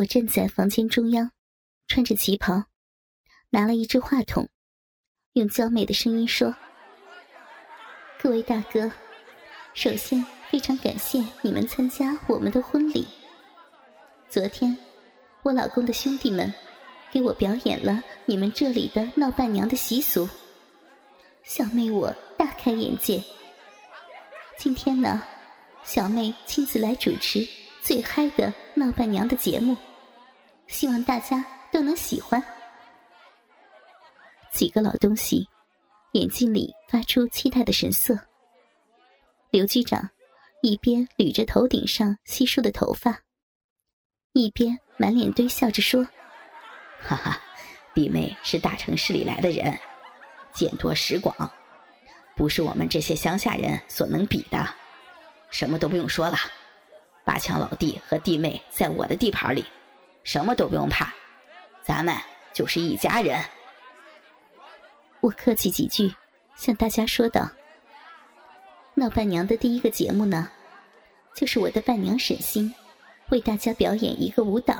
我站在房间中央，穿着旗袍，拿了一支话筒，用娇媚的声音说：“各位大哥，首先非常感谢你们参加我们的婚礼。昨天，我老公的兄弟们给我表演了你们这里的闹伴娘的习俗，小妹我大开眼界。今天呢，小妹亲自来主持。”最嗨的闹伴娘的节目，希望大家都能喜欢。几个老东西眼睛里发出期待的神色。刘局长一边捋着头顶上稀疏的头发，一边满脸堆笑着说：“哈哈，弟妹是大城市里来的人，见多识广，不是我们这些乡下人所能比的。什么都不用说了。”八强老弟和弟妹在我的地盘里，什么都不用怕，咱们就是一家人。我客气几句，向大家说道：“闹伴娘的第一个节目呢，就是我的伴娘沈星，为大家表演一个舞蹈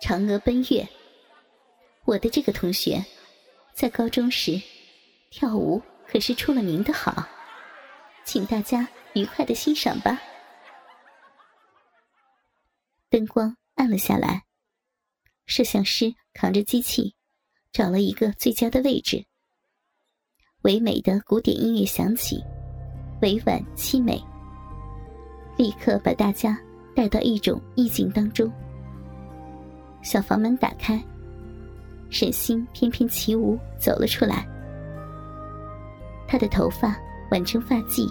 《嫦娥奔月》。我的这个同学，在高中时跳舞可是出了名的好，请大家愉快的欣赏吧。”灯光暗了下来，摄像师扛着机器，找了一个最佳的位置。唯美的古典音乐响起，委婉凄美，立刻把大家带到一种意境当中。小房门打开，沈星翩翩起舞走了出来。她的头发挽成发髻，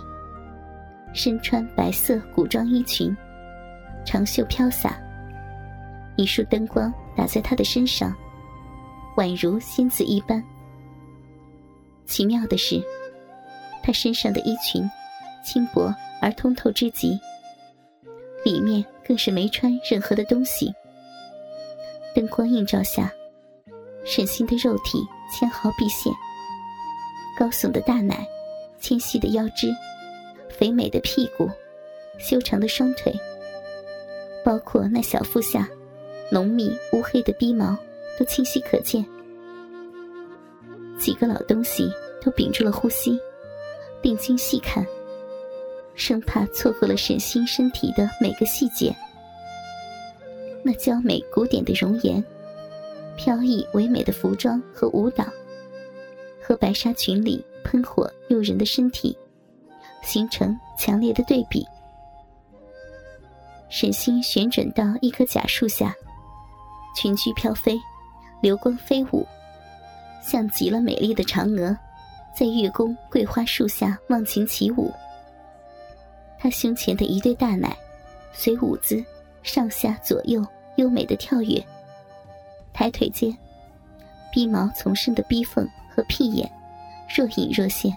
身穿白色古装衣裙。长袖飘洒，一束灯光打在她的身上，宛如仙子一般。奇妙的是，她身上的衣裙轻薄而通透之极，里面更是没穿任何的东西。灯光映照下，沈星的肉体纤毫毕现，高耸的大奶，纤细的腰肢，肥美的屁股，修长的双腿。包括那小腹下浓密乌黑的逼毛，都清晰可见。几个老东西都屏住了呼吸，定睛细看，生怕错过了沈星身体的每个细节。那娇美古典的容颜，飘逸唯美的服装和舞蹈，和白纱裙里喷火诱人的身体，形成强烈的对比。沈星旋转到一棵假树下，裙裾飘飞，流光飞舞，像极了美丽的嫦娥，在月宫桂花树下忘情起舞。她胸前的一对大奶，随舞姿上下左右优美的跳跃。抬腿间，逼毛丛生的逼缝和屁眼，若隐若现，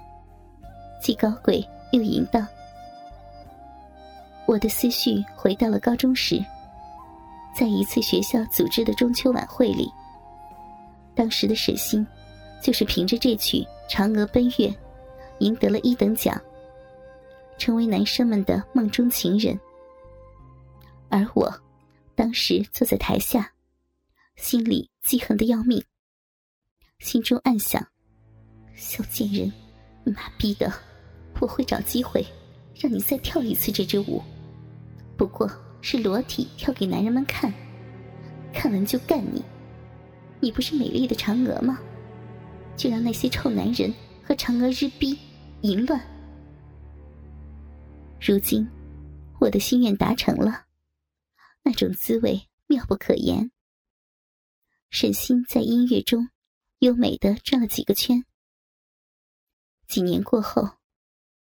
既高贵又淫荡。我的思绪回到了高中时，在一次学校组织的中秋晚会里，当时的沈星就是凭着这曲《嫦娥奔月》，赢得了一等奖，成为男生们的梦中情人。而我，当时坐在台下，心里记恨的要命，心中暗想：小贱人，妈逼的，我会找机会让你再跳一次这支舞。不过是裸体跳给男人们看，看完就干你。你不是美丽的嫦娥吗？就让那些臭男人和嫦娥日逼淫乱。如今，我的心愿达成了，那种滋味妙不可言。沈星在音乐中优美的转了几个圈。几年过后，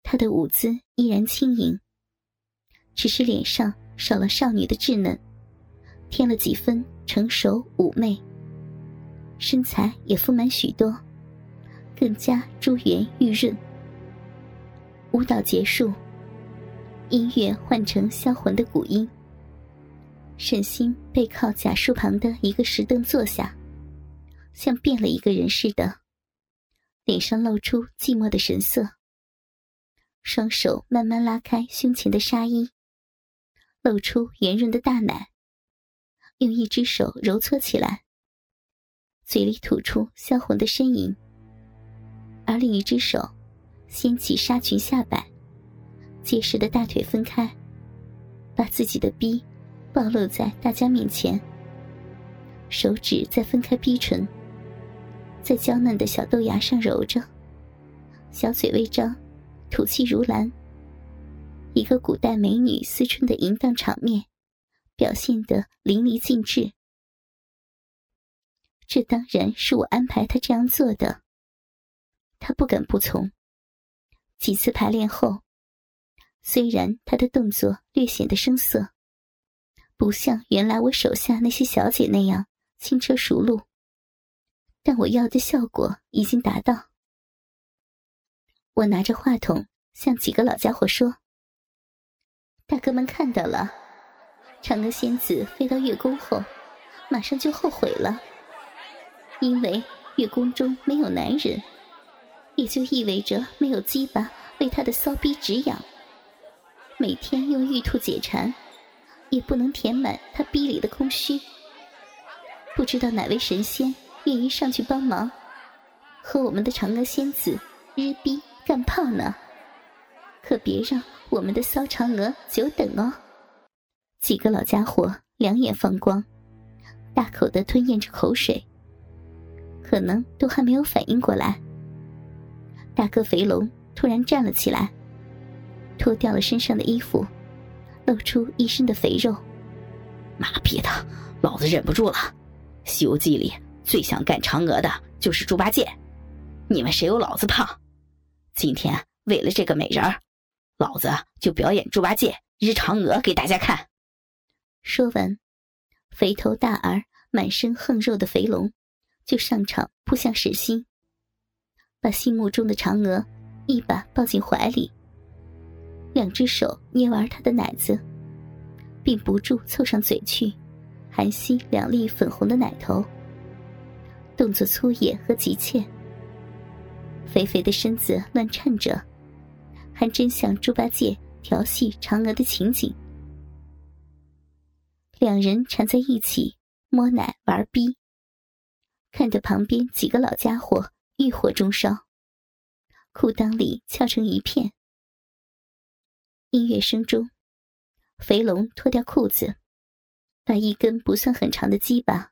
她的舞姿依然轻盈。只是脸上少了少女的稚嫩，添了几分成熟妩媚。身材也丰满许多，更加珠圆玉润。舞蹈结束，音乐换成销魂的古音。沈星背靠假树旁的一个石凳坐下，像变了一个人似的，脸上露出寂寞的神色。双手慢慢拉开胸前的纱衣。露出圆润的大奶，用一只手揉搓起来，嘴里吐出销魂的呻吟，而另一只手掀起纱裙下摆，结实的大腿分开，把自己的逼暴露在大家面前。手指在分开逼唇，在娇嫩的小豆芽上揉着，小嘴微张，吐气如兰。一个古代美女思春的淫荡场面，表现得淋漓尽致。这当然是我安排他这样做的。他不敢不从。几次排练后，虽然他的动作略显得生涩，不像原来我手下那些小姐那样。轻车熟路，但我要的效果已经达到。我拿着话筒向几个老家伙说：“大哥们看到了，嫦娥仙子飞到月宫后，马上就后悔了，因为月宫中没有男人，也就意味着没有鸡巴为她的骚逼止痒。每天用玉兔解馋，也不能填满她逼里的空虚。”不知道哪位神仙愿意上去帮忙，和我们的嫦娥仙子日逼干炮呢？可别让我们的骚嫦娥久等哦！几个老家伙两眼放光，大口的吞咽着口水，可能都还没有反应过来。大哥肥龙突然站了起来，脱掉了身上的衣服，露出一身的肥肉。妈逼的，老子忍不住了！《西游记》里最想干嫦娥的就是猪八戒，你们谁有老子胖？今天为了这个美人儿，老子就表演猪八戒日嫦娥给大家看。说完，肥头大耳、满身横肉的肥龙就上场扑向沈星，把心目中的嫦娥一把抱进怀里，两只手捏玩她的奶子，并不住凑上嘴去。含吸两粒粉红的奶头，动作粗野和急切，肥肥的身子乱颤着，还真像猪八戒调戏嫦娥的情景。两人缠在一起摸奶玩逼，看得旁边几个老家伙欲火中烧，裤裆里翘成一片。音乐声中，肥龙脱掉裤子。把一根不算很长的鸡巴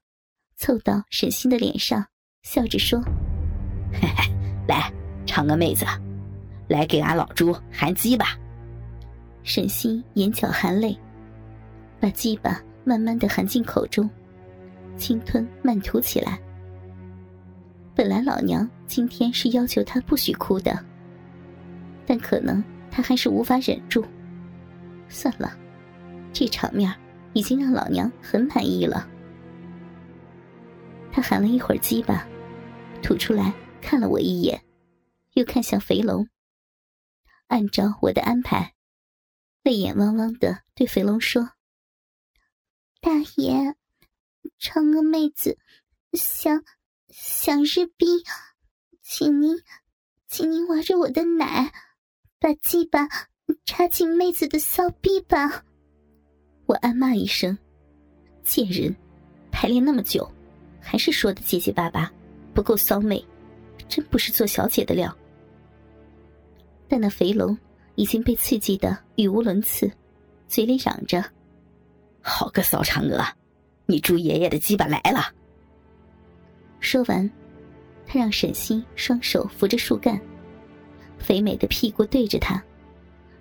凑到沈星的脸上，笑着说：“嘿嘿，来，嫦娥妹子，来给俺老猪含鸡吧。”沈星眼角含泪，把鸡巴慢慢的含进口中，轻吞慢吐起来。本来老娘今天是要求他不许哭的，但可能他还是无法忍住。算了，这场面。已经让老娘很满意了。他含了一会儿鸡巴，吐出来看了我一眼，又看向肥龙。按照我的安排，泪眼汪汪的对肥龙说：“大爷，嫦娥妹子想想日逼，请您，请您玩着我的奶，把鸡巴插进妹子的骚逼吧。”我暗骂一声：“贱人，排练那么久，还是说的结结巴巴，不够骚媚，真不是做小姐的料。”但那肥龙已经被刺激的语无伦次，嘴里嚷着：“好个骚嫦娥，你猪爷爷的鸡巴来了！”说完，他让沈星双手扶着树干，肥美的屁股对着他，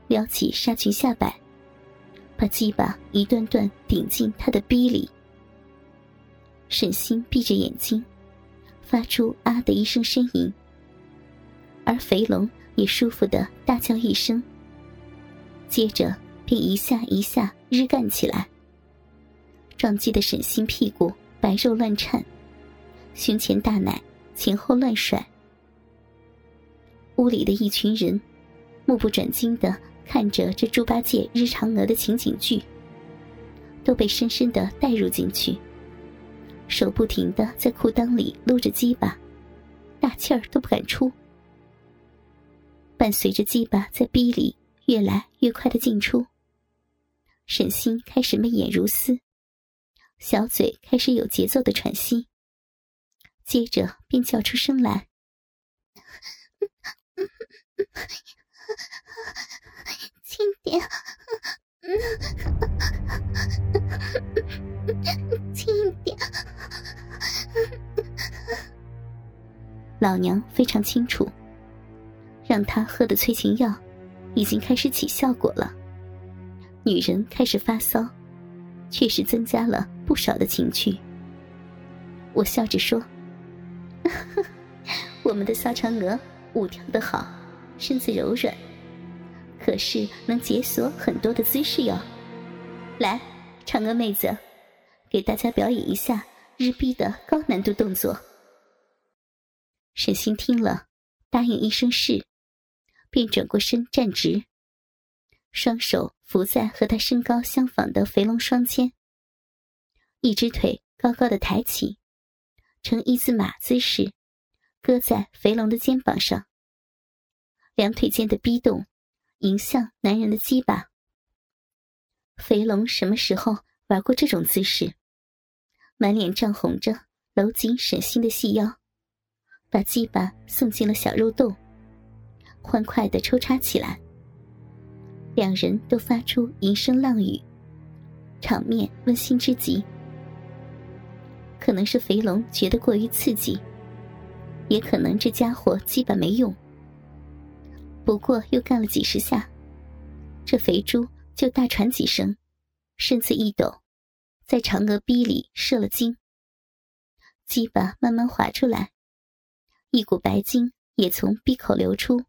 撩起纱裙下摆。把鸡巴一段段顶进他的逼里，沈星闭着眼睛，发出啊的一声呻吟，而肥龙也舒服的大叫一声，接着便一下一下日干起来，撞击的沈星屁股白肉乱颤，胸前大奶前后乱甩，屋里的一群人目不转睛的。看着这猪八戒日嫦娥的情景剧，都被深深的带入进去，手不停的在裤裆里撸着鸡巴，大气儿都不敢出。伴随着鸡巴在逼里越来越快的进出，沈星开始媚眼如丝，小嘴开始有节奏的喘息，接着便叫出声来：“轻点，轻点。”老娘非常清楚，让他喝的催情药已经开始起效果了，女人开始发骚。确实增加了不少的情趣。我笑着说：“ 我们的骚嫦娥舞跳的好，身子柔软，可是能解锁很多的姿势哟。来，嫦娥妹子，给大家表演一下日逼的高难度动作。”沈星听了，答应一声是，便转过身站直。双手扶在和他身高相仿的肥龙双肩，一只腿高高的抬起，呈一字马姿势，搁在肥龙的肩膀上。两腿间的逼动，迎向男人的鸡巴。肥龙什么时候玩过这种姿势？满脸涨红着，搂紧沈星的细腰，把鸡巴送进了小肉洞，欢快的抽插起来。两人都发出淫声浪语，场面温馨之极。可能是肥龙觉得过于刺激，也可能这家伙基本没用。不过又干了几十下，这肥猪就大喘几声，身子一抖，在嫦娥逼里射了精。鸡巴慢慢滑出来，一股白精也从闭口流出。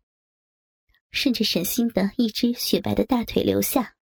顺着沈星的一只雪白的大腿流下。